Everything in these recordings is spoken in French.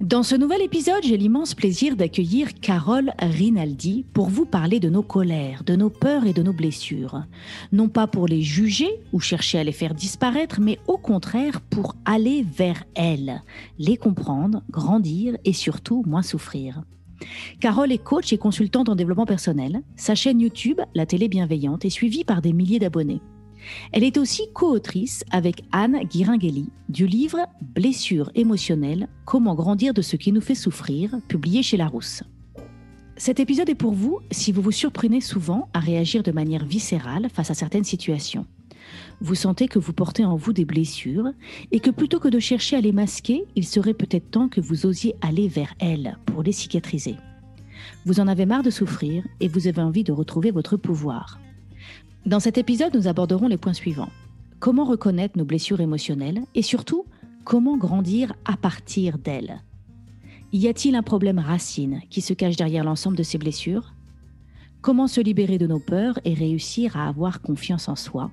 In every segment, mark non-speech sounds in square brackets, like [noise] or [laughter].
Dans ce nouvel épisode, j'ai l'immense plaisir d'accueillir Carole Rinaldi pour vous parler de nos colères, de nos peurs et de nos blessures. Non pas pour les juger ou chercher à les faire disparaître, mais au contraire pour aller vers elles, les comprendre, grandir et surtout moins souffrir. Carole est coach et consultante en développement personnel. Sa chaîne YouTube, La Télé Bienveillante, est suivie par des milliers d'abonnés. Elle est aussi co-autrice avec Anne Guiringhelli du livre Blessures émotionnelles, comment grandir de ce qui nous fait souffrir, publié chez Larousse. Cet épisode est pour vous si vous vous surprenez souvent à réagir de manière viscérale face à certaines situations. Vous sentez que vous portez en vous des blessures et que plutôt que de chercher à les masquer, il serait peut-être temps que vous osiez aller vers elles pour les cicatriser. Vous en avez marre de souffrir et vous avez envie de retrouver votre pouvoir. Dans cet épisode, nous aborderons les points suivants. Comment reconnaître nos blessures émotionnelles et surtout, comment grandir à partir d'elles? Y a-t-il un problème racine qui se cache derrière l'ensemble de ces blessures? Comment se libérer de nos peurs et réussir à avoir confiance en soi?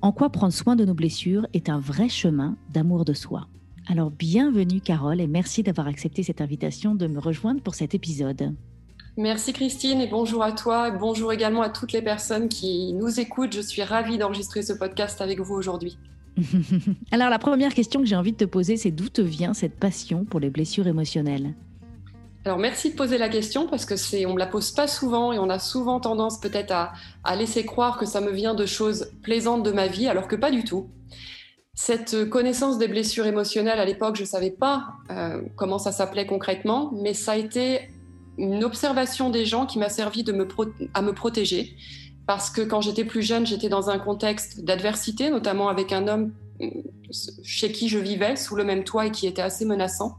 En quoi prendre soin de nos blessures est un vrai chemin d'amour de soi? Alors bienvenue Carole et merci d'avoir accepté cette invitation de me rejoindre pour cet épisode. Merci Christine et bonjour à toi et bonjour également à toutes les personnes qui nous écoutent. Je suis ravie d'enregistrer ce podcast avec vous aujourd'hui. [laughs] Alors la première question que j'ai envie de te poser, c'est d'où te vient cette passion pour les blessures émotionnelles? Alors merci de poser la question parce que c'est on me la pose pas souvent et on a souvent tendance peut-être à, laisser croire que ça me vient de choses plaisantes de ma vie alors que pas du tout. Cette connaissance des blessures émotionnelles à l'époque, je savais pas euh, comment ça s'appelait concrètement, mais ça a été une observation des gens qui m'a servi de me à me protéger. Parce que quand j'étais plus jeune, j'étais dans un contexte d'adversité, notamment avec un homme euh, chez qui je vivais sous le même toit et qui était assez menaçant.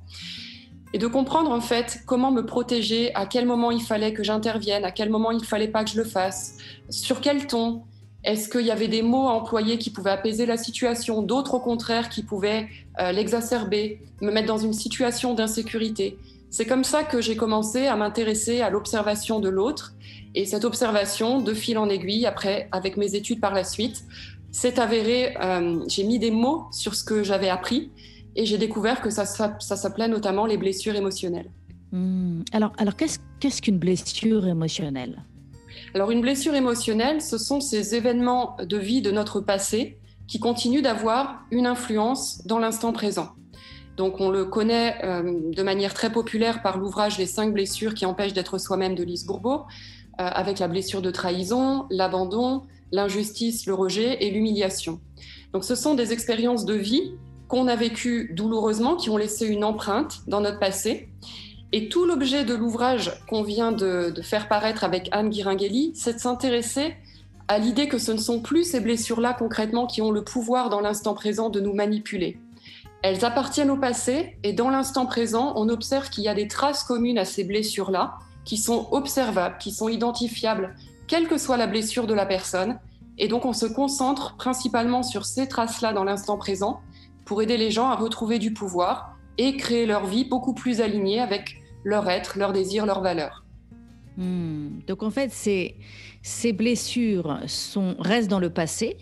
Et de comprendre en fait comment me protéger, à quel moment il fallait que j'intervienne, à quel moment il fallait pas que je le fasse, sur quel ton, est-ce qu'il y avait des mots à employer qui pouvaient apaiser la situation, d'autres au contraire qui pouvaient euh, l'exacerber, me mettre dans une situation d'insécurité? C'est comme ça que j'ai commencé à m'intéresser à l'observation de l'autre. Et cette observation, de fil en aiguille, après, avec mes études par la suite, s'est avérée, euh, j'ai mis des mots sur ce que j'avais appris et j'ai découvert que ça, ça, s'appelait notamment les blessures émotionnelles. Hmm. Alors, alors qu'est-ce qu'une blessure émotionnelle? Alors, une blessure émotionnelle, ce sont ces événements de vie de notre passé qui continuent d'avoir une influence dans l'instant présent. Donc on le connaît euh, de manière très populaire par l'ouvrage Les cinq blessures qui empêchent d'être soi-même de Lise Bourbeau, euh, avec la blessure de trahison, l'abandon, l'injustice, le rejet et l'humiliation. Donc ce sont des expériences de vie qu'on a vécues douloureusement, qui ont laissé une empreinte dans notre passé. Et tout l'objet de l'ouvrage qu'on vient de, faire paraître avec Anne Guiringhelli, c'est de s'intéresser à l'idée que ce ne sont plus ces blessures-là concrètement qui ont le pouvoir dans l'instant présent de nous manipuler. Elles appartiennent au passé et dans l'instant présent, on observe qu'il y a des traces communes à ces blessures-là qui sont observables, qui sont identifiables, quelle que soit la blessure de la personne. Et donc on se concentre principalement sur ces traces-là dans l'instant présent pour aider les gens à retrouver du pouvoir et créer leur vie beaucoup plus alignée avec leur être, leur désir, leurs valeurs. Hmm. Donc en fait, ces, ces blessures sont, restent dans le passé,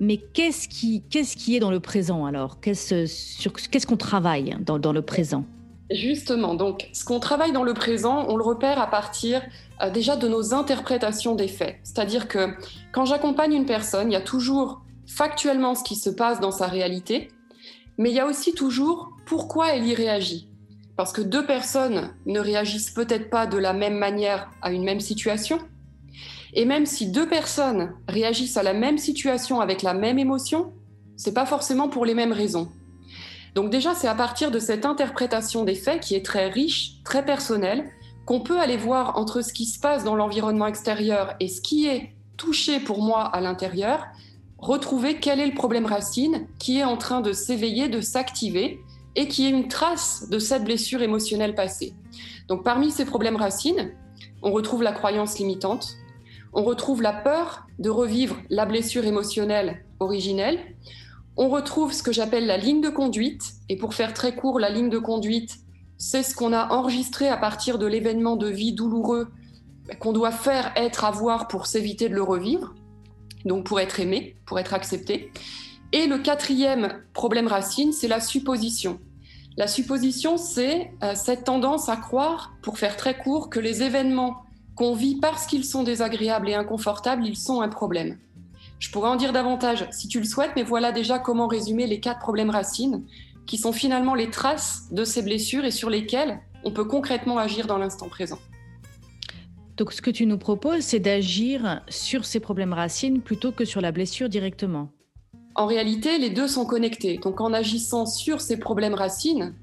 mais qu'est-ce qui, qu'est-ce qui est dans le présent alors? Qu'est-ce qu'on travaille dans, dans, le présent? Justement, donc ce qu'on travaille dans le présent, on le repère à partir euh, déjà de nos interprétations des faits. C'est-à-dire que quand j'accompagne une personne, il y a toujours factuellement ce qui se passe dans sa réalité, mais il y a aussi toujours pourquoi elle y réagit. Parce que deux personnes ne réagissent peut-être pas de la même manière à une même situation, et même si deux personnes réagissent à la même situation avec la même émotion, c'est pas forcément pour les mêmes raisons. Donc déjà, c'est à partir de cette interprétation des faits qui est très riche, très personnelle, qu'on peut aller voir entre ce qui se passe dans l'environnement extérieur et ce qui est touché pour moi à l'intérieur, retrouver quel est le problème racine qui est en train de s'éveiller, de s'activer, et qui est une trace de cette blessure émotionnelle passée. Donc parmi ces problèmes racines, on retrouve la croyance limitante, on retrouve la peur de revivre la blessure émotionnelle originelle, on retrouve ce que j'appelle la ligne de conduite, et pour faire très court, la ligne de conduite, c'est ce qu'on a enregistré à partir de l'événement de vie douloureux qu'on doit faire, être, avoir pour s'éviter de le revivre, donc pour être aimé, pour être accepté. Et le quatrième problème racine, c'est la supposition. La supposition, c'est euh, cette tendance à croire, pour faire très court, que les événements qu'on vit parce qu'ils sont désagréables et inconfortables, ils sont un problème. Je pourrais en dire davantage si tu le souhaites, mais voilà déjà comment résumer les quatre problèmes racines, qui sont finalement les traces de ces blessures et sur lesquelles on peut concrètement agir dans l'instant présent. Donc ce que tu nous proposes, c'est d'agir sur ces problèmes racines plutôt que sur la blessure directement. En réalité, les deux sont connectés. Donc en agissant sur ces problèmes racines,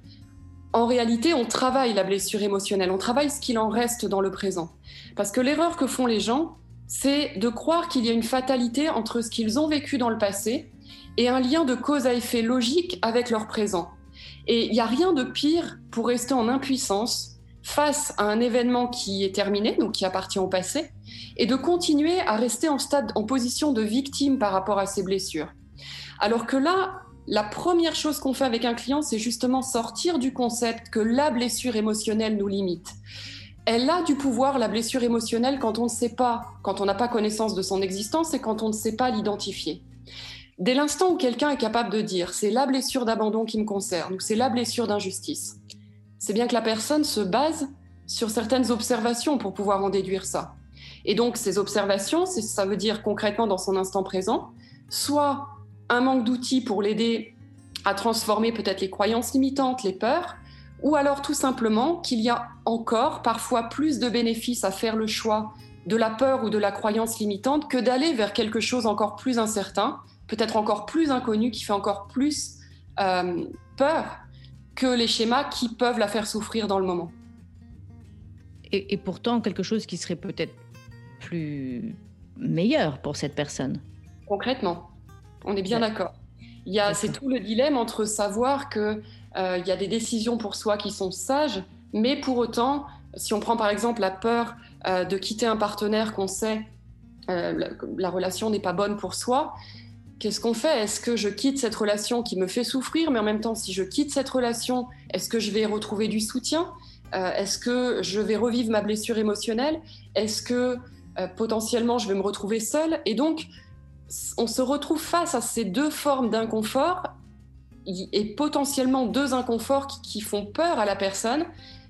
en réalité, on travaille la blessure émotionnelle, on travaille ce qu'il en reste dans le présent. Parce que l'erreur que font les gens, c'est de croire qu'il y a une fatalité entre ce qu'ils ont vécu dans le passé et un lien de cause à effet logique avec leur présent. Et il n'y a rien de pire pour rester en impuissance face à un événement qui est terminé, donc qui appartient au passé, et de continuer à rester en position de victime par rapport à ses blessures. Alors que là, la première chose qu'on fait avec un client, c'est justement sortir du concept que la blessure émotionnelle nous limite. Elle a du pouvoir, la blessure émotionnelle, quand on ne sait pas, quand on n'a pas connaissance de son existence et quand on ne sait pas l'identifier. Dès l'instant où quelqu'un est capable de dire c'est la blessure d'abandon qui me concerne ou c'est la blessure d'injustice, c'est bien que la personne se base sur certaines observations pour pouvoir en déduire ça. Et donc ces observations, ça veut dire concrètement dans son instant présent, soit un manque d'outils pour l'aider à transformer peut-être les croyances limitantes, les peurs, ou alors tout simplement qu'il y a encore parfois plus de bénéfices à faire le choix de la peur ou de la croyance limitante que d'aller vers quelque chose encore plus incertain, peut-être encore plus inconnu, qui fait encore plus euh, peur que les schémas qui peuvent la faire souffrir dans le moment. Et, pourtant, quelque chose qui serait peut-être plus meilleur pour cette personne. Concrètement, on est bien d'accord. C'est tout le dilemme entre savoir que euh, il y a des décisions pour soi qui sont sages, mais pour autant, si on prend par exemple la peur euh, de quitter un partenaire qu'on sait euh, la, la, relation n'est pas bonne pour soi, Qu'est-ce qu'on fait? Est-ce que je quitte cette relation qui me fait souffrir, mais en même temps, si je quitte cette relation, est-ce que je vais retrouver du soutien? Euh, Est-ce que je vais revivre ma blessure émotionnelle? Est-ce que potentiellement je vais me retrouver seule? Et donc, on se retrouve face à ces deux formes d'inconfort et potentiellement deux inconforts qui, font peur à la personne.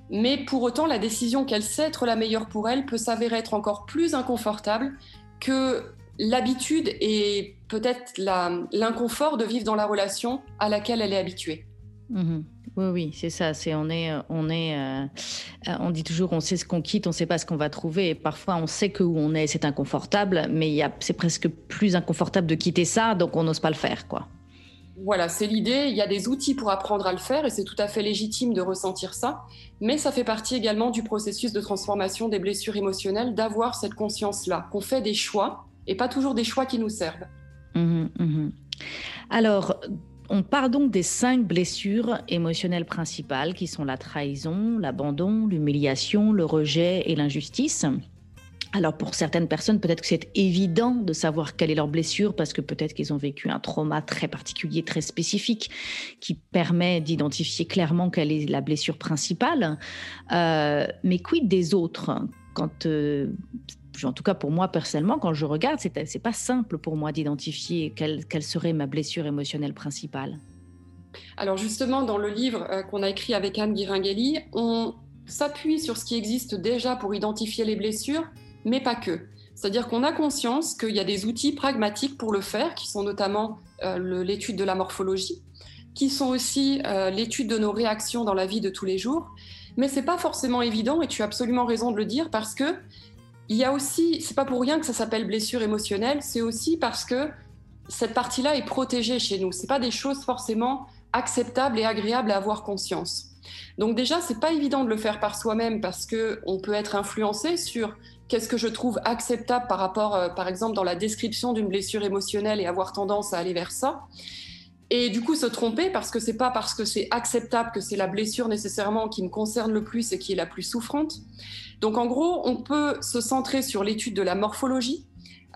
Mais pour autant, la décision qu'elle sait être la meilleure pour elle peut s'avérer être encore plus inconfortable que l'habitude et peut-être l'inconfort de vivre dans la relation à laquelle elle est habituée. Mhm. Oui, oui, c'est ça. C'est on est, on est, euh, on dit toujours, on sait ce qu'on quitte, on ne sait pas ce qu'on va trouver. Et parfois, on sait que où on est, c'est inconfortable, mais c'est presque plus inconfortable de quitter ça, donc on n'ose pas le faire, quoi. Voilà, c'est l'idée. Il y a des outils pour apprendre à le faire, et c'est tout à fait légitime de ressentir ça. Mais ça fait partie également du processus de transformation des blessures émotionnelles, d'avoir cette conscience-là, qu'on fait des choix et pas toujours des choix qui nous servent. Mhm, mhm. Alors, on part donc des cinq blessures émotionnelles principales qui sont la trahison, l'abandon, l'humiliation, le rejet et l'injustice. Alors pour certaines personnes, peut-être que c'est évident de savoir quelle est leur blessure parce que peut-être qu'ils ont vécu un trauma très particulier, très spécifique, qui permet d'identifier clairement quelle est la blessure principale. Euh, mais quid des autres? Quand euh, en tout cas pour moi personnellement, quand je regarde, c'est, pas simple pour moi d'identifier quelle, serait ma blessure émotionnelle principale. Alors justement, dans le livre euh, qu'on a écrit avec Anne Guiringhelli, on s'appuie sur ce qui existe déjà pour identifier les blessures, mais pas que. C'est-à-dire qu'on a conscience qu'il y a des outils pragmatiques pour le faire, qui sont notamment euh, l'étude de la morphologie, qui sont aussi euh, l'étude de nos réactions dans la vie de tous les jours. Mais c'est pas forcément évident, et tu as absolument raison de le dire, parce que il y a aussi, c'est pas pour rien que ça s'appelle blessure émotionnelle, c'est aussi parce que cette partie-là est protégée chez nous. C'est pas des choses forcément acceptables et agréables à avoir conscience. Donc déjà, c'est pas évident de le faire par soi-même parce que on peut être influencé sur qu'est-ce que je trouve acceptable par rapport, euh, par exemple, dans la description d'une blessure émotionnelle et avoir tendance à aller vers ça. Et du coup se tromper parce que c'est pas parce que c'est acceptable que c'est la blessure nécessairement qui me concerne le plus et qui est la plus souffrante. Donc en gros, on peut se centrer sur l'étude de la morphologie.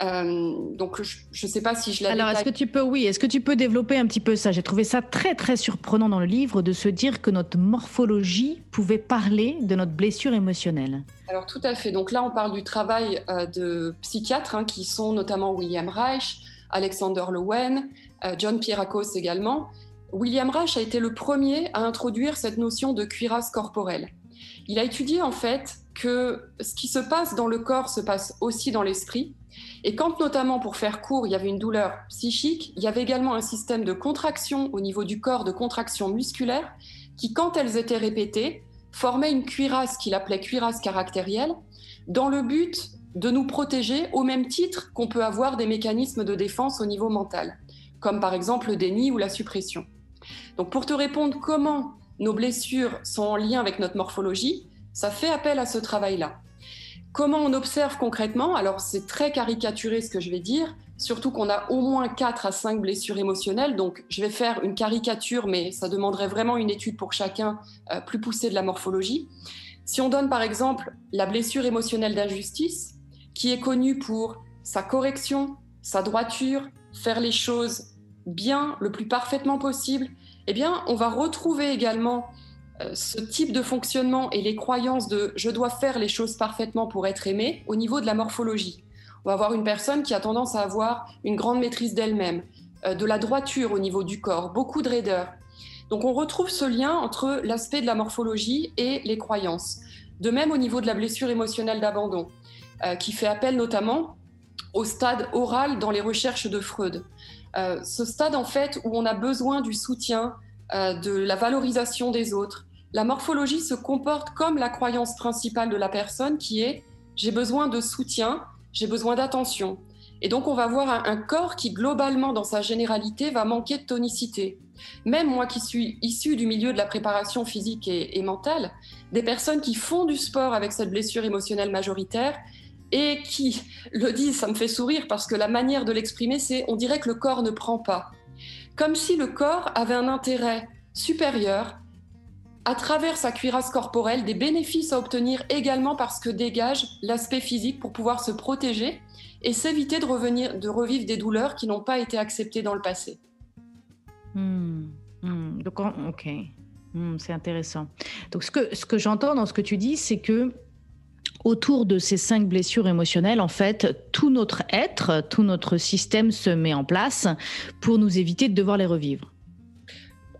Euh, donc je ne sais pas si je l'ai. Alors est-ce que tu peux, oui, est-ce que tu peux développer un petit peu ça? J'ai trouvé ça très très surprenant dans le livre de se dire que notre morphologie pouvait parler de notre blessure émotionnelle. Alors tout à fait. Donc là, on parle du travail euh, de psychiatres hein, qui sont notamment William Reich, Alexander Lowen, euh, John Pierakos également. William Reich a été le premier à introduire cette notion de cuirasse corporelle. Il a étudié en fait que ce qui se passe dans le corps se passe aussi dans l'esprit. Et quand notamment, pour faire court, il y avait une douleur psychique, il y avait également un système de contraction au niveau du corps, de contraction musculaire, qui, quand elles étaient répétées, formait une cuirasse qu'il appelait cuirasse caractérielle, dans le but de nous protéger au même titre qu'on peut avoir des mécanismes de défense au niveau mental, comme par exemple le déni ou la suppression. Donc pour te répondre comment nos blessures sont en lien avec notre morphologie, ça fait appel à ce travail-là. Comment on observe concrètement Alors c'est très caricaturé ce que je vais dire, surtout qu'on a au moins 4 à 5 blessures émotionnelles, donc je vais faire une caricature, mais ça demanderait vraiment une étude pour chacun euh, plus poussée de la morphologie. Si on donne par exemple la blessure émotionnelle d'injustice, qui est connue pour sa correction, sa droiture, faire les choses bien, le plus parfaitement possible, eh bien, on va retrouver également euh, ce type de fonctionnement et les croyances de je dois faire les choses parfaitement pour être aimé au niveau de la morphologie. On va avoir une personne qui a tendance à avoir une grande maîtrise d'elle-même, euh, de la droiture au niveau du corps, beaucoup de raideur. Donc on retrouve ce lien entre l'aspect de la morphologie et les croyances. De même au niveau de la blessure émotionnelle d'abandon. Euh, qui fait appel notamment au stade oral dans les recherches de Freud. Euh, ce stade, en fait, où on a besoin du soutien, euh, de la valorisation des autres. La morphologie se comporte comme la croyance principale de la personne qui est j'ai besoin de soutien, j'ai besoin d'attention. Et donc on va voir un, corps qui globalement dans sa généralité va manquer de tonicité. Même moi qui suis issue du milieu de la préparation physique et mentale, des personnes qui font du sport avec cette blessure émotionnelle majoritaire, et qui le disent, ça me fait sourire parce que la manière de l'exprimer, c'est on dirait que le corps ne prend pas. Comme si le corps avait un intérêt supérieur à travers sa cuirasse corporelle, des bénéfices à obtenir également parce que dégage l'aspect physique pour pouvoir se protéger et s'éviter de, revenir, de revivre des douleurs qui n'ont pas été acceptées dans le passé. Hmm. Hmm. Donc, ok, hmm, c'est intéressant. Donc, ce que, ce que j'entends dans ce que tu dis, c'est que autour de ces cinq blessures émotionnelles, en fait, tout notre être, tout notre système se met en place pour nous éviter de devoir les revivre.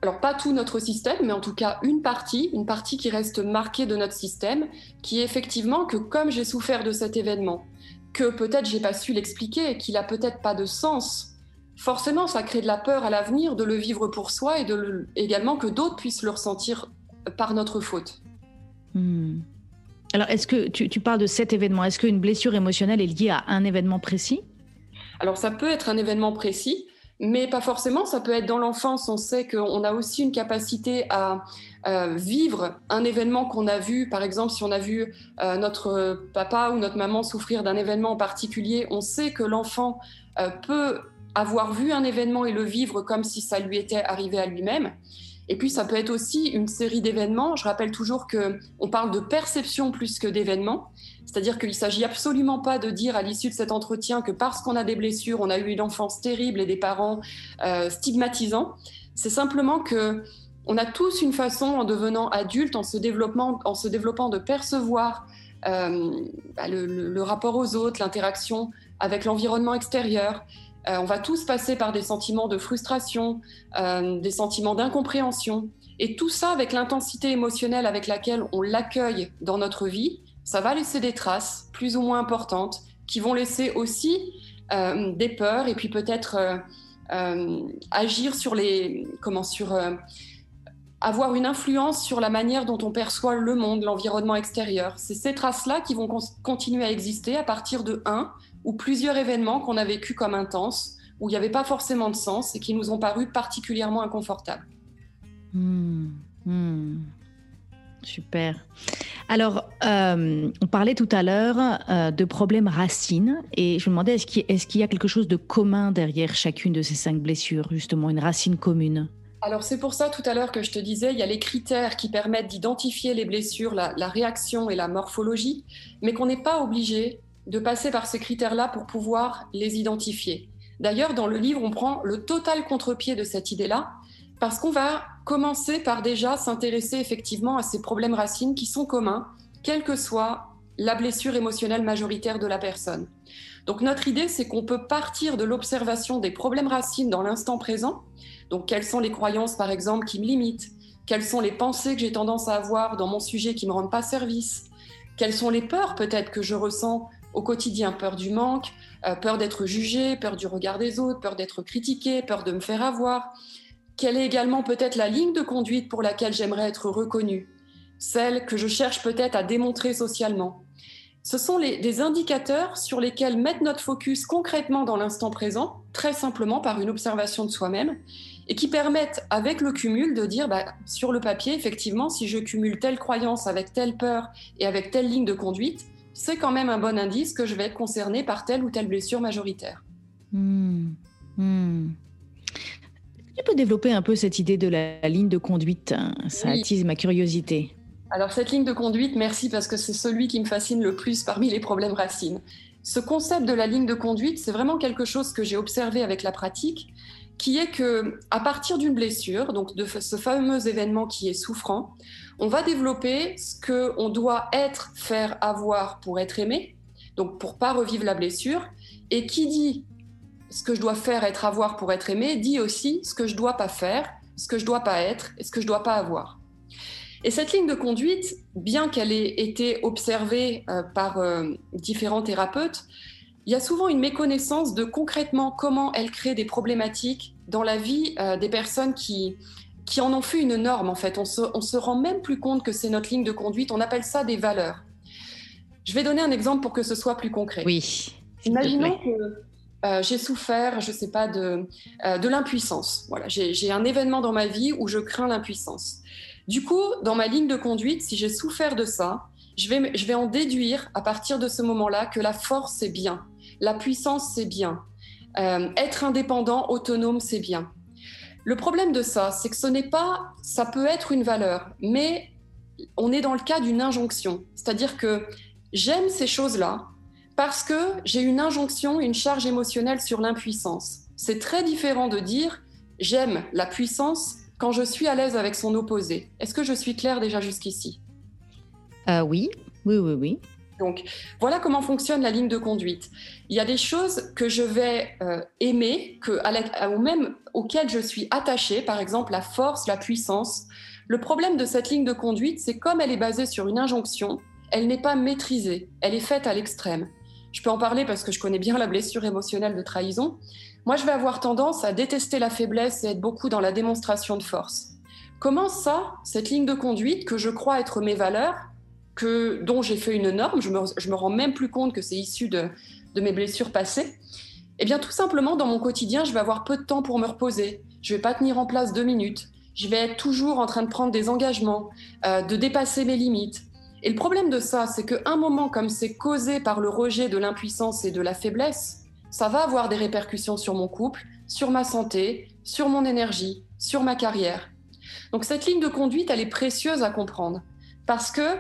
Alors pas tout notre système, mais en tout cas une partie, une partie qui reste marquée de notre système, qui est effectivement que comme j'ai souffert de cet événement, que peut-être j'ai pas su l'expliquer et qu'il a peut-être pas de sens, forcément ça crée de la peur à l'avenir de le vivre pour soi et de également que d'autres puissent le ressentir par notre faute. Hmm. Alors, est-ce que tu, parles de cet événement? Est-ce qu'une blessure émotionnelle est liée à un événement précis? Alors, ça peut être un événement précis, mais pas forcément. Ça peut être dans l'enfance. On sait qu'on a aussi une capacité à vivre un événement qu'on a vu. Par exemple, si on a vu euh, notre papa ou notre maman souffrir d'un événement en particulier, on sait que l'enfant euh, peut avoir vu un événement et le vivre comme si ça lui était arrivé à lui-même. Et puis, ça peut être aussi une série d'événements. Je rappelle toujours que on parle de perception plus que d'événements. C'est-à-dire qu'il s'agit absolument pas de dire à l'issue de cet entretien que parce qu'on a des blessures, on a eu une enfance terrible et des parents euh, stigmatisants. C'est simplement que on a tous une façon, en devenant adulte, en se développant, en se développant de percevoir euh, bah, le, rapport aux autres, l'interaction avec l'environnement extérieur, euh, on va tous passer par des sentiments de frustration, euh, des sentiments d'incompréhension. Et tout ça, avec l'intensité émotionnelle avec laquelle on l'accueille dans notre vie, ça va laisser des traces plus ou moins importantes qui vont laisser aussi euh, des peurs et puis peut-être agir sur les. Comment Sur. avoir une influence sur la manière dont on perçoit le monde, l'environnement extérieur. C'est ces traces-là qui vont continuer à exister à partir de 1 ou plusieurs événements qu'on a vécus comme intenses, où il n'y avait pas forcément de sens et qui nous ont paru particulièrement inconfortables. Hmm, hmm. Super. Alors, euh, on parlait tout à l'heure euh, de problèmes racines et je me demandais est-ce qu'il y a quelque chose de commun derrière chacune de ces cinq blessures, justement, une racine commune? Alors c'est pour ça tout à l'heure que je te disais, il y a les critères qui permettent d'identifier les blessures, la, la, réaction et la morphologie, mais qu'on n'est pas obligé de passer par ces critères-là pour pouvoir les identifier. D'ailleurs, dans le livre, on prend le total contre-pied de cette idée-là, parce qu'on va commencer par déjà s'intéresser effectivement à ces problèmes racines qui sont communs, quelle que soit la blessure émotionnelle majoritaire de la personne. Donc notre idée, c'est qu'on peut partir de l'observation des problèmes racines dans l'instant présent. Donc quelles sont les croyances, par exemple, qui me limitent? Quelles sont les pensées que j'ai tendance à avoir dans mon sujet qui ne me rendent pas service? Quelles sont les peurs peut-être que je ressens au quotidien Peur du manque, euh, peur d'être jugé, peur du regard des autres, peur d'être critiqué, peur de me faire avoir quelle est également peut-être la ligne de conduite pour laquelle j'aimerais être reconnue, celle que je cherche peut-être à démontrer socialement. Ce sont les, des indicateurs sur lesquels mettre notre focus concrètement dans l'instant présent, très simplement par une observation de soi-même, et qui permettent, avec le cumul, de dire bah, sur le papier, effectivement, si je cumule telle croyance avec telle peur et avec telle ligne de conduite, c'est quand même un bon indice que je vais être concerné par telle ou telle blessure majoritaire. Mmh. Mmh. Tu peux développer un peu cette idée de la ligne de conduite hein. Ça attise ma curiosité. Alors cette ligne de conduite, merci parce que c'est celui qui me fascine le plus parmi les problèmes racines. Ce concept de la ligne de conduite, c'est vraiment quelque chose que j'ai observé avec la pratique, qui est que à partir d'une blessure, donc de ce fameux événement qui est souffrant, on va développer ce que on doit être, faire, avoir pour être aimé, donc pour pas revivre la blessure. Et qui dit ce que je dois faire, être, avoir pour être aimé, dit aussi ce que je dois pas faire, ce que je dois pas être et ce que je dois pas avoir. Et cette ligne de conduite, bien qu'elle ait été observée euh, par euh, différents thérapeutes, il y a souvent une méconnaissance de concrètement comment elle crée des problématiques dans la vie euh, des personnes qui, qui en ont fait une norme, en fait. On se, on se rend même plus compte que c'est notre ligne de conduite. On appelle ça des valeurs. Je vais donner un exemple pour que ce soit plus concret. Oui. Imaginons que euh, j'ai souffert, je sais pas, de, euh, de l'impuissance. Voilà, j'ai un événement dans ma vie où je crains l'impuissance. Du coup, dans ma ligne de conduite, si j'ai souffert de ça, je vais, je vais en déduire à partir de ce moment-là que la force, c'est bien. La puissance, c'est bien. Euh, être indépendant, autonome, c'est bien. Le problème de ça, c'est que ce n'est pas, ça peut être une valeur, mais on est dans le cas d'une injonction. C'est-à-dire que j'aime ces choses-là, parce que j'ai une injonction, une charge émotionnelle sur l'impuissance. C'est très différent de dire j'aime la puissance quand je suis à l'aise avec son opposé. Est-ce que je suis claire déjà jusqu'ici? Euh, Oui, oui, oui, oui. Donc voilà comment fonctionne la ligne de conduite. Il y a des choses que je vais euh, aimer, ou même auxquelles je suis attachée, par exemple la force, la puissance. Le problème de cette ligne de conduite, c'est comme elle est basée sur une injonction, elle n'est pas maîtrisée, elle est faite à l'extrême je peux en parler parce que je connais bien la blessure émotionnelle de trahison. Moi, je vais avoir tendance à détester la faiblesse et être beaucoup dans la démonstration de force. Comment ça, cette ligne de conduite que je crois être mes valeurs, dont j'ai fait une norme, je me, me rends même plus compte que c'est issu de, de mes blessures passées, eh bien, tout simplement, dans mon quotidien, je vais avoir peu de temps pour me reposer. Je vais pas tenir en place deux minutes. Je vais être toujours en train de prendre des engagements, euh, de dépasser mes limites. Et le problème de ça, c'est qu'un moment comme c'est causé par le rejet de l'impuissance et de la faiblesse, ça va avoir des répercussions sur mon couple, sur ma santé, sur mon énergie, sur ma carrière. Donc cette ligne de conduite, elle est précieuse à comprendre parce que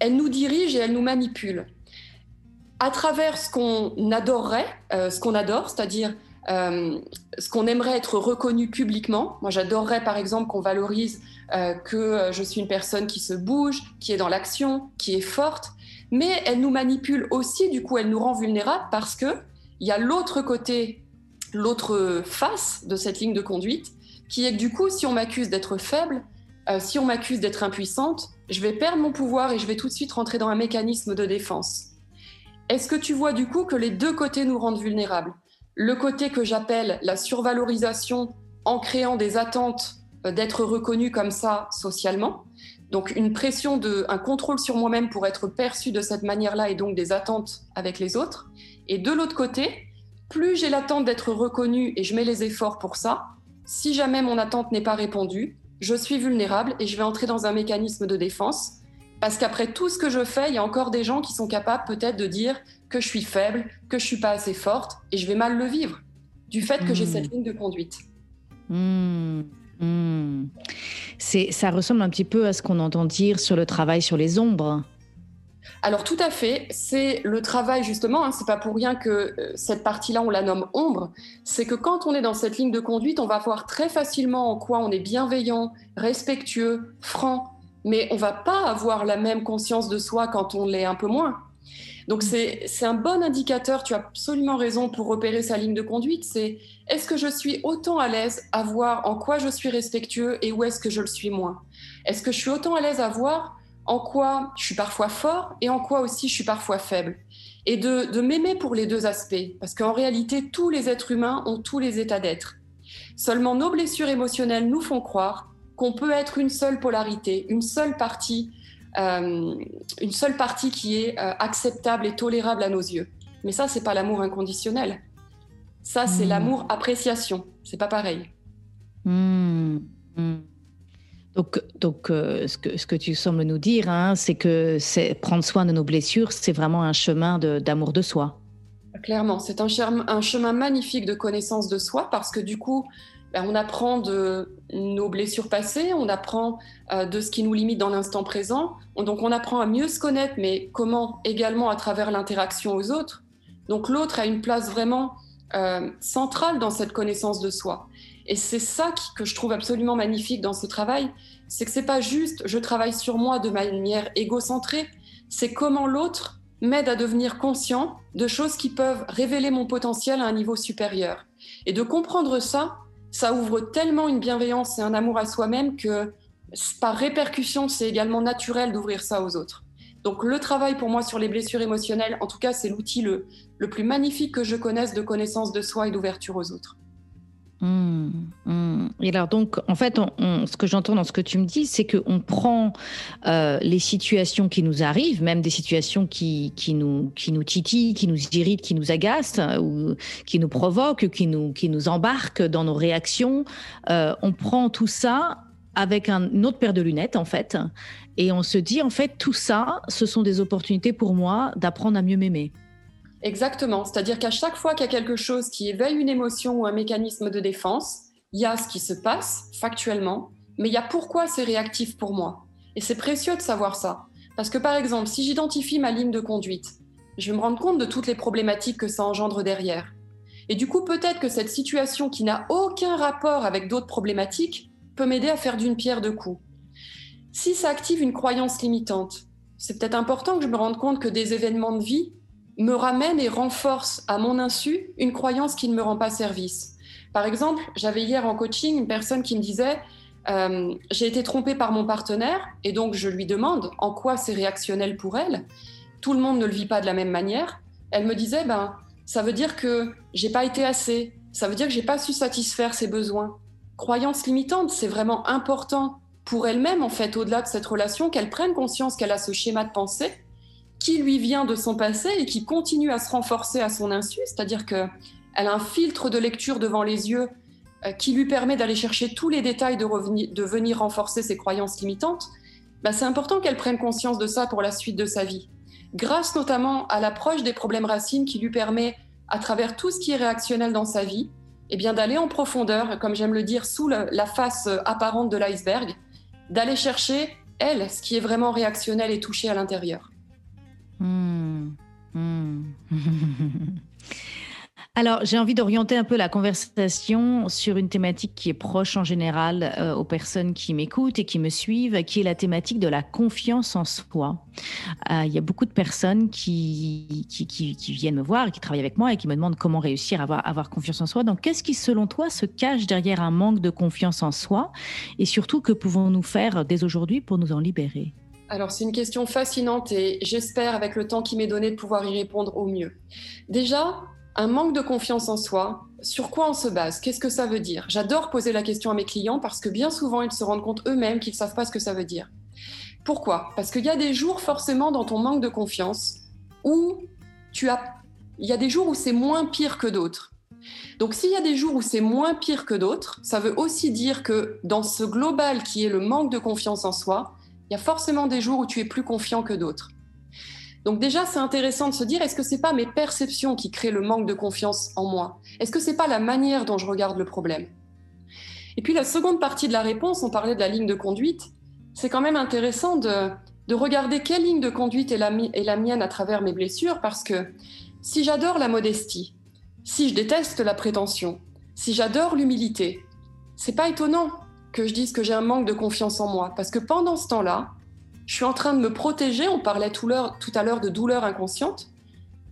elle nous dirige et elle nous manipule à travers ce qu'on adorerait, euh, ce qu'on adore, c'est-à-dire euh, ce qu'on aimerait être reconnu publiquement. Moi, j'adorerais par exemple qu'on valorise euh, que je suis une personne qui se bouge, qui est dans l'action, qui est forte, mais elle nous manipule aussi, du coup, elle nous rend vulnérables parce que il y a l'autre côté, l'autre face de cette ligne de conduite, qui est que du coup, si on m'accuse d'être faible, si on m'accuse d'être impuissante, je vais perdre mon pouvoir et je vais tout de suite rentrer dans un mécanisme de défense. Est-ce que tu vois du coup que les deux côtés nous rendent vulnérables? Le côté que j'appelle la survalorisation en créant des attentes euh, d'être reconnu comme ça socialement. Donc une pression de, un contrôle sur moi-même pour être perçu de cette manière-là et donc des attentes avec les autres. Et de l'autre côté, plus j'ai l'attente d'être reconnu et je mets les efforts pour ça, si jamais mon attente n'est pas répondue, je suis vulnérable et je vais entrer dans un mécanisme de défense Parce qu'après tout ce que je fais, il y a encore des gens qui sont capables peut-être de dire que je suis faible, que je suis pas assez forte, et je vais mal le vivre du fait que j'ai Mmh. cette ligne de conduite. Hmm, hmm. C'est, ça ressemble un petit peu à ce qu'on entend dire sur le travail sur les ombres. Alors tout à fait, c'est le travail justement, hein, c'est pas pour rien que euh, cette partie-là on la nomme ombre, c'est que quand on est dans cette ligne de conduite, on va voir très facilement en quoi on est bienveillant, respectueux, franc, mais on va pas avoir la même conscience de soi quand on l'est un peu moins. Donc c'est c'est un bon indicateur, tu as absolument raison pour repérer sa ligne de conduite, c'est est-ce que je suis autant à l'aise à voir en quoi je suis respectueux et où est-ce que je le suis moins? Est-ce que je suis autant à l'aise à voir en quoi je suis parfois fort et en quoi aussi je suis parfois faible. Et de, de m'aimer pour les deux aspects, parce qu'en réalité, tous les êtres humains ont tous les états d'être. Seulement nos blessures émotionnelles nous font croire qu'on peut être une seule polarité, une seule partie, euh, une seule partie qui est euh, acceptable et tolérable à nos yeux. Mais ça, c'est pas l'amour inconditionnel. Ça, c'est Mmh. l'amour appréciation. C'est pas pareil. Hmm, hmm. Donc, donc euh, ce, que, ce que tu sembles nous dire, hein, c'est que prendre soin de nos blessures, c'est vraiment un chemin d'amour de soi. Clairement, c'est un, chemin- magnifique de connaissance de soi parce que du coup, ben, on apprend de nos blessures passées, on apprend euh, de ce qui nous limite dans l'instant présent. On- donc on apprend à mieux se connaître, mais comment également à travers l'interaction aux autres. Donc l'autre a une place vraiment euh, centrale dans cette connaissance de soi. Et c'est ça que je trouve absolument magnifique dans ce travail, c'est que c'est pas juste je travaille sur moi de manière égocentrée, c'est comment l'autre m'aide à devenir conscient de choses qui peuvent révéler mon potentiel à un niveau supérieur. Et de comprendre ça, ça ouvre tellement une bienveillance et un amour à soi-même que par répercussion, c'est également naturel d'ouvrir ça aux autres. Donc le travail pour moi sur les blessures émotionnelles, en tout cas, c'est l'outil le, le plus magnifique que je connaisse de connaissance de soi et d'ouverture aux autres. Hmm, hmm. Et alors donc, en fait, ce que j'entends dans ce que tu me dis, c'est qu'on prend euh, les situations qui nous arrivent, même des situations qui, qui, nous, qui nous titillent, qui nous irritent, qui nous agacent, euh, ou qui nous provoquent, qui nous, qui nous embarquent dans nos réactions. Euh, on prend tout ça avec un- une autre paire de lunettes, en fait, et on se dit, en fait, tout ça, ce sont des opportunités pour moi d'apprendre à mieux m'aimer. Exactement, c'est-à-dire qu'à chaque fois qu'il y a quelque chose qui éveille une émotion ou un mécanisme de défense, il y a ce qui se passe factuellement, mais il y a pourquoi c'est réactif pour moi. Et c'est précieux de savoir ça. Parce que par exemple, si j'identifie ma ligne de conduite, je vais me rendre compte de toutes les problématiques que ça engendre derrière. Et du coup, peut-être que cette situation qui n'a aucun rapport avec d'autres problématiques peut m'aider à faire d'une pierre deux coups. Si ça active une croyance limitante, c'est peut-être important que je me rende compte que des événements de vie me ramènent et renforcent à mon insu une croyance qui ne me rend pas service. Par exemple, j'avais hier en coaching une personne qui me disait euh, j'ai été trompée par mon partenaire et donc je lui demande en quoi c'est réactionnel pour elle. Tout le monde ne le vit pas de la même manière. Elle me disait ben ça veut dire que j'ai pas été assez, ça veut dire que j'ai pas su satisfaire ses besoins. Croyance limitante, c'est vraiment important pour elle-même en fait au-delà de cette relation qu'elle prenne conscience qu'elle a ce schéma de pensée qui lui vient de son passé et qui continue à se renforcer à son insu, c'est-à-dire qu'elle a un filtre de lecture devant les yeux euh, qui lui permet d'aller chercher tous les détails de, de venir renforcer ses croyances limitantes, bah, c'est important qu'elle prenne conscience de ça pour la suite de sa vie. Grâce notamment à l'approche des problèmes racines qui lui permet, à travers tout ce qui est réactionnel dans sa vie, eh bien d'aller en profondeur, comme j'aime le dire, sous la face apparente de l'iceberg, d'aller chercher, elle, ce qui est vraiment réactionnel et touché à l'intérieur. Hmm. Hmm. [laughs] Alors, j'ai envie d'orienter un peu la conversation sur une thématique qui est proche en général euh, aux personnes qui m'écoutent et qui me suivent, qui est la thématique de la confiance en soi. Euh, Il y a beaucoup de personnes qui, viennent me voir qui travaillent avec moi et qui me demandent comment réussir à avoir, avoir confiance en soi. Donc, qu'est-ce qui, selon toi, se cache derrière un manque de confiance en soi? Et surtout, que pouvons-nous faire dès aujourd'hui pour nous en libérer? Alors c'est une question fascinante et j'espère avec le temps qui m'est donné de pouvoir y répondre au mieux. Déjà, un manque de confiance en soi, sur quoi on se base? Qu'est-ce que ça veut dire? J'adore poser la question à mes clients parce que bien souvent ils se rendent compte eux-mêmes qu'ils ne savent pas ce que ça veut dire. Pourquoi? Parce qu'il y a des jours forcément dans ton manque de confiance où tu as... Il y a des jours où c'est moins pire que d'autres. Donc s'il y a des jours où c'est moins pire que d'autres, ça veut aussi dire que dans ce global qui est le manque de confiance en soi, Il y a forcément des jours où tu es plus confiant que d'autres. Donc déjà, c'est intéressant de se dire, est-ce que c'est pas mes perceptions qui créent le manque de confiance en moi? Est-ce que c'est pas la manière dont je regarde le problème? Et puis la seconde partie de la réponse, on parlait de la ligne de conduite, c'est quand même intéressant de, regarder quelle ligne de conduite est la, est la mienne à travers mes blessures, parce que si j'adore la modestie, si je déteste la prétention, si j'adore l'humilité, c'est pas étonnant que je dise que j'ai un manque de confiance en moi, parce que pendant ce temps-là, je suis en train de me protéger, on parlait tout, à l'heure de douleur inconsciente,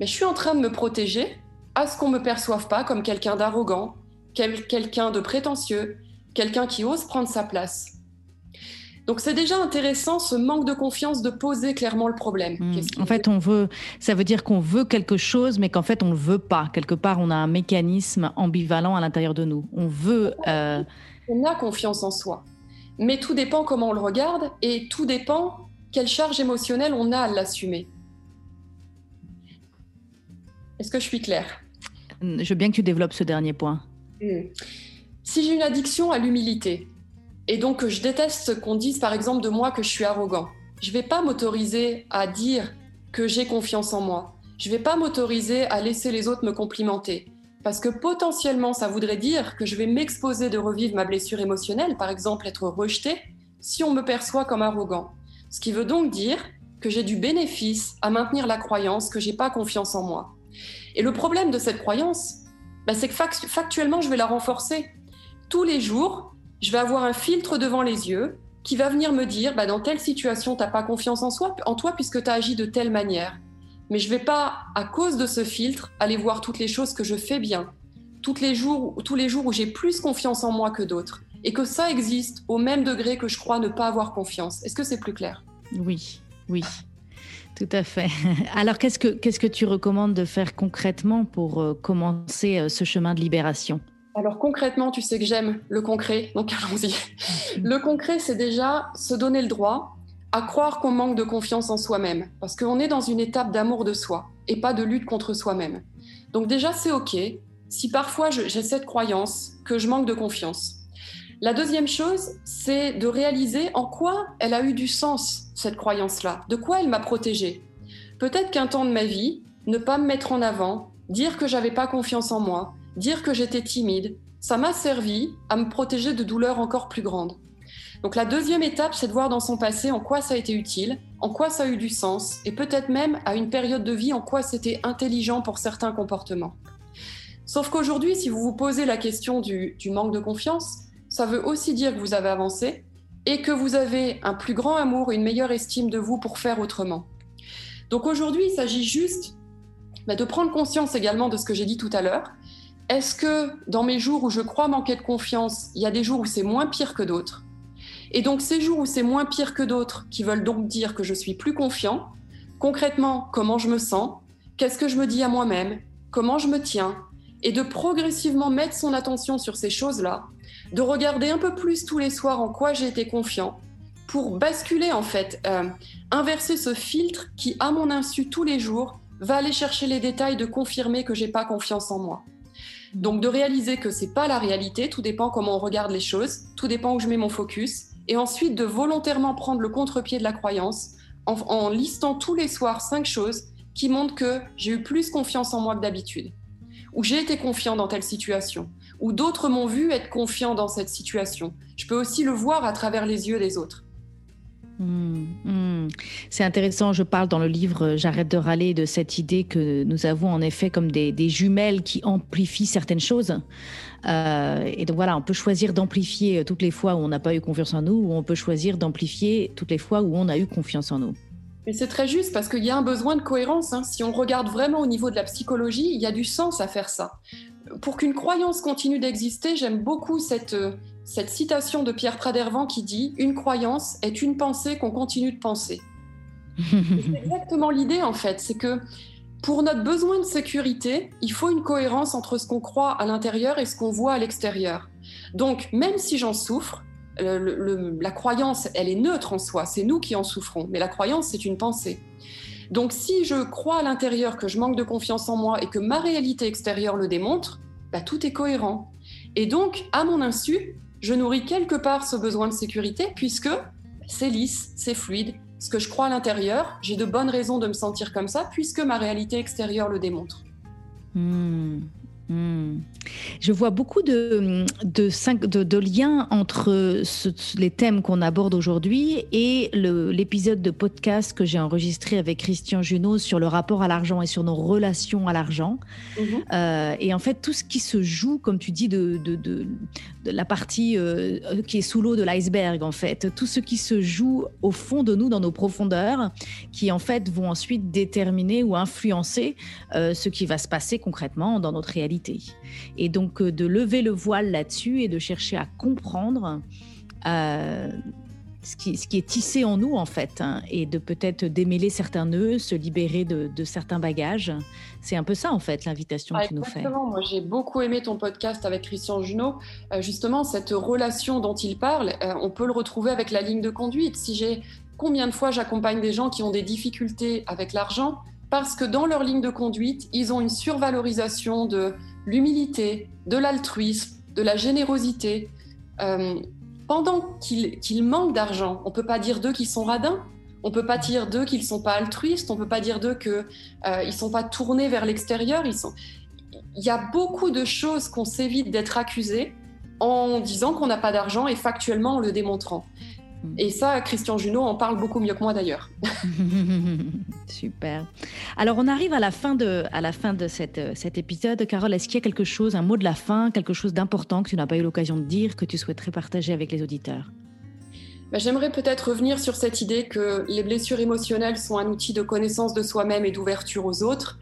mais je suis en train de me protéger à ce qu'on ne me perçoive pas comme quelqu'un d'arrogant, quelqu'un de prétentieux, quelqu'un qui ose prendre sa place. Donc c'est déjà intéressant ce manque de confiance de poser clairement le problème. Hmm. En fait, on veut, ça veut dire qu'on veut quelque chose, mais qu'en fait on ne le veut pas. Quelque part, on a un mécanisme ambivalent à l'intérieur de nous. On veut. Euh, on a confiance en soi, mais tout dépend comment on le regarde et tout dépend quelle charge émotionnelle on a à l'assumer. Est-ce que je suis claire? Je veux bien que tu développes ce dernier point. Hmm. Si j'ai une addiction à l'humilité, et donc je déteste qu'on dise par exemple de moi que je suis arrogant, je ne vais pas m'autoriser à dire que j'ai confiance en moi. Je ne vais pas m'autoriser à laisser les autres me complimenter. Parce que potentiellement, ça voudrait dire que je vais m'exposer de revivre ma blessure émotionnelle, par exemple être rejeté, si on me perçoit comme arrogant. Ce qui veut donc dire que j'ai du bénéfice à maintenir la croyance que j'ai pas confiance en moi. Et le problème de cette croyance, bah, c'est que factuellement, je vais la renforcer. Tous les jours, je vais avoir un filtre devant les yeux qui va venir me dire, bah, dans telle situation, tu n'as pas confiance en, soi, en toi puisque tu as agi de telle manière. Mais je ne vais pas, à cause de ce filtre, aller voir toutes les choses que je fais bien, toutes les jours, tous les jours où j'ai plus confiance en moi que d'autres et que ça existe au même degré que je crois ne pas avoir confiance. Est-ce que c'est plus clair? Oui, oui. Tout à fait. [laughs] Alors, qu'est-ce que, qu'est-ce que tu recommandes de faire concrètement pour euh, commencer euh, ce chemin de libération? Alors, concrètement, tu sais que j'aime le concret, donc allons-y. [laughs] Le concret, c'est déjà se donner le droit à croire qu'on manque de confiance en soi-même, parce qu'on est dans une étape d'amour de soi et pas de lutte contre soi-même. Donc déjà, c'est OK si parfois j'ai cette croyance que je manque de confiance. La deuxième chose, c'est de réaliser en quoi elle a eu du sens, cette croyance-là, de quoi elle m'a protégée. Peut-être qu'un temps de ma vie, ne pas me mettre en avant, dire que j'avais pas confiance en moi, dire que j'étais timide, ça m'a servi à me protéger de douleurs encore plus grandes. Donc la deuxième étape, c'est de voir dans son passé en quoi ça a été utile, en quoi ça a eu du sens, et peut-être même à une période de vie en quoi c'était intelligent pour certains comportements. Sauf qu'aujourd'hui, si vous vous posez la question du, manque de confiance, ça veut aussi dire que vous avez avancé et que vous avez un plus grand amour, une meilleure estime de vous pour faire autrement. Donc aujourd'hui, il s'agit juste bah, de prendre conscience également de ce que j'ai dit tout à l'heure. Est-ce que dans mes jours où je crois manquer de confiance, il y a des jours où c'est moins pire que d'autres? Et donc ces jours où c'est moins pire que d'autres, qui veulent donc dire que je suis plus confiant, concrètement, comment je me sens? Qu'est-ce que je me dis à moi-même? Comment je me tiens? Et de progressivement mettre son attention sur ces choses-là de regarder un peu plus tous les soirs en quoi j'ai été confiant pour basculer en fait, euh, inverser ce filtre qui, à mon insu tous les jours, va aller chercher les détails de confirmer que j'ai pas confiance en moi. Donc de réaliser que c'est pas la réalité, tout dépend comment on regarde les choses, tout dépend où je mets mon focus, et ensuite de volontairement prendre le contre-pied de la croyance en, en listant tous les soirs cinq choses qui montrent que j'ai eu plus confiance en moi que d'habitude, ou j'ai été confiant dans telle situation, ou d'autres m'ont vu être confiant dans cette situation. Je peux aussi le voir à travers les yeux des autres. Hmm, hmm. C'est intéressant, je parle dans le livre euh, J'arrête de râler de cette idée que nous avons en effet comme des, jumelles qui amplifient certaines choses. Euh, et donc voilà, on peut choisir d'amplifier toutes les fois où on n'a pas eu confiance en nous, ou on peut choisir d'amplifier toutes les fois où on a eu confiance en nous. Mais c'est très juste parce qu'il y a un besoin de cohérence. Hein. Si on regarde vraiment au niveau de la psychologie, il y a du sens à faire ça pour qu'une croyance continue d'exister, j'aime beaucoup cette, euh, cette citation de Pierre Pradervant qui dit Une croyance est une pensée qu'on continue de penser. [laughs] c'est exactement l'idée en fait, c'est que pour notre besoin de sécurité, il faut une cohérence entre ce qu'on croit à l'intérieur et ce qu'on voit à l'extérieur. Donc, même si j'en souffre, la croyance, elle est neutre en soi, c'est nous qui en souffrons, mais la croyance, c'est une pensée. Donc si je crois à l'intérieur que je manque de confiance en moi et que ma réalité extérieure le démontre, bah, tout est cohérent. Et donc, à mon insu, je nourris quelque part ce besoin de sécurité puisque c'est lisse, c'est fluide. Ce que je crois à l'intérieur, j'ai de bonnes raisons de me sentir comme ça puisque ma réalité extérieure le démontre. Hmm. Hmm. Je vois beaucoup de, de, de, liens entre les thèmes qu'on aborde aujourd'hui et l'épisode de podcast que j'ai enregistré avec Christian Junot sur le rapport à l'argent et sur nos relations à l'argent. Mhm. Euh, et en fait, tout ce qui se joue, comme tu dis, de, de la partie euh, qui est sous l'eau de l'iceberg, en fait, tout ce qui se joue au fond de nous, dans nos profondeurs, qui en fait vont ensuite déterminer ou influencer euh, ce qui va se passer concrètement dans notre réalité et donc euh, de lever le voile là-dessus et de chercher à comprendre euh, ce, qui, ce, qui, est tissé en nous en fait, hein, et de peut-être démêler certains nœuds, se libérer de, certains bagages. C'est un peu ça en fait l'invitation que tu nous fais. Exactement, moi j'ai beaucoup aimé ton podcast avec Christian Junot. Euh, justement, cette relation dont il parle, on peut le retrouver avec la ligne de conduite. Si j'ai combien de fois j'accompagne des gens qui ont des difficultés avec l'argent, parce que dans leur ligne de conduite, ils ont une survalorisation de l'humilité, de l'altruisme, de la générosité. Euh, pendant qu'ils manquent d'argent, on ne peut pas dire d'eux qu'ils sont radins, on ne peut pas dire d'eux qu'ils ne sont pas altruistes, on ne peut pas dire d'eux qu'ils euh, ne sont pas tournés vers l'extérieur. Il y a beaucoup de choses qu'on s'évite d'être accusés en disant qu'on n'a pas d'argent et factuellement en le démontrant. Mm. Et ça, Christian Junot en parle beaucoup mieux que moi d'ailleurs. [laughs] Super. Alors, on arrive à la fin de, à la fin de cette, cet épisode. Carole, est-ce qu'il y a quelque chose, un mot de la fin, quelque chose d'important que tu n'as pas eu l'occasion de dire, que tu souhaiterais partager avec les auditeurs? Ben, J'aimerais peut-être revenir sur cette idée que les blessures émotionnelles sont un outil de connaissance de soi-même et d'ouverture aux autres.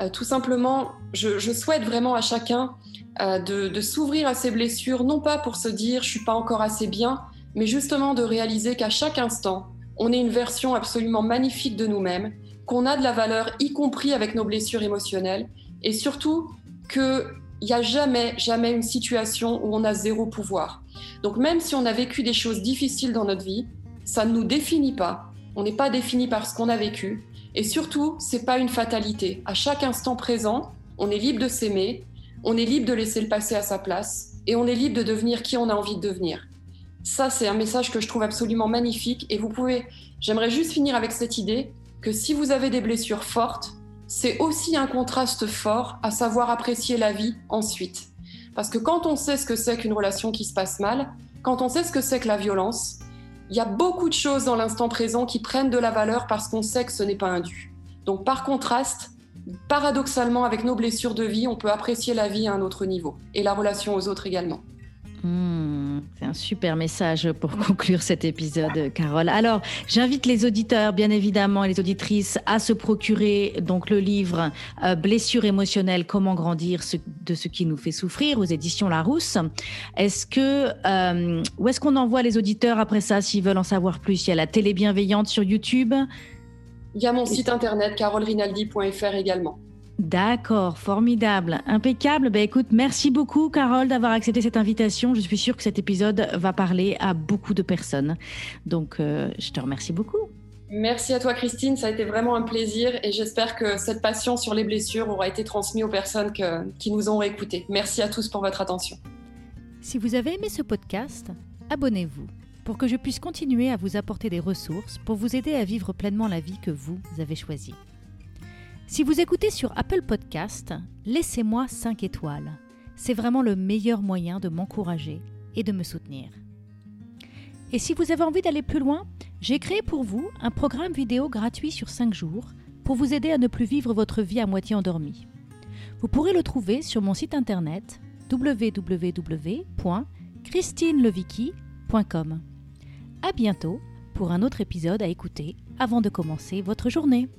Euh, tout simplement, je, souhaite vraiment à chacun euh, de, de s'ouvrir à ces blessures, non pas pour se dire je suis pas encore assez bien, mais justement de réaliser qu'à chaque instant, on est une version absolument magnifique de nous-mêmes, qu'on a de la valeur, y compris avec nos blessures émotionnelles, et surtout qu'il n'y a jamais, jamais une situation où on a zéro pouvoir. Donc même si on a vécu des choses difficiles dans notre vie, ça ne nous définit pas. On n'est pas défini par ce qu'on a vécu. Et surtout, c'est pas une fatalité. À chaque instant présent, on est libre de s'aimer, on est libre de laisser le passé à sa place, et on est libre de devenir qui on a envie de devenir. Ça, c'est un message que je trouve absolument magnifique. Et vous pouvez, j'aimerais juste finir avec cette idée que si vous avez des blessures fortes, c'est aussi un contraste fort à savoir apprécier la vie ensuite. Parce que quand on sait ce que c'est qu'une relation qui se passe mal, quand on sait ce que c'est que la violence, il y a beaucoup de choses dans l'instant présent qui prennent de la valeur parce qu'on sait que ce n'est pas un dû. Donc par contraste, paradoxalement, avec nos blessures de vie, on peut apprécier la vie à un autre niveau et la relation aux autres également. Hmm, c'est un super message pour conclure cet épisode, Carole. Alors, j'invite les auditeurs, bien évidemment, et les auditrices à se procurer donc le livre euh, Blessure émotionnelle, comment grandir de ce qui nous fait souffrir aux éditions Larousse. Est-ce que euh, où est-ce qu'on envoie les auditeurs après ça s'ils veulent en savoir plus? Il y a la télé bienveillante sur YouTube. Il y a mon site internet carolrinaldi.fr également. D'accord, formidable, impeccable. Ben écoute, merci beaucoup Carole d'avoir accepté cette invitation. Je suis sûre que cet épisode va parler à beaucoup de personnes. Donc euh, je te remercie beaucoup. Merci à toi Christine, ça a été vraiment un plaisir et j'espère que cette passion sur les blessures aura été transmise aux personnes qui nous ont écoutés. Merci à tous pour votre attention. Si vous avez aimé ce podcast, abonnez-vous pour que je puisse continuer à vous apporter des ressources pour vous aider à vivre pleinement la vie que vous avez choisie. Si vous écoutez sur Apple Podcast, laissez-moi 5 étoiles. C'est vraiment le meilleur moyen de m'encourager et de me soutenir. Et si vous avez envie d'aller plus loin, j'ai créé pour vous un programme vidéo gratuit sur 5 jours pour vous aider à ne plus vivre votre vie à moitié endormie. Vous pourrez le trouver sur mon site internet www.christineleviki.com. À bientôt pour un autre épisode à écouter avant de commencer votre journée.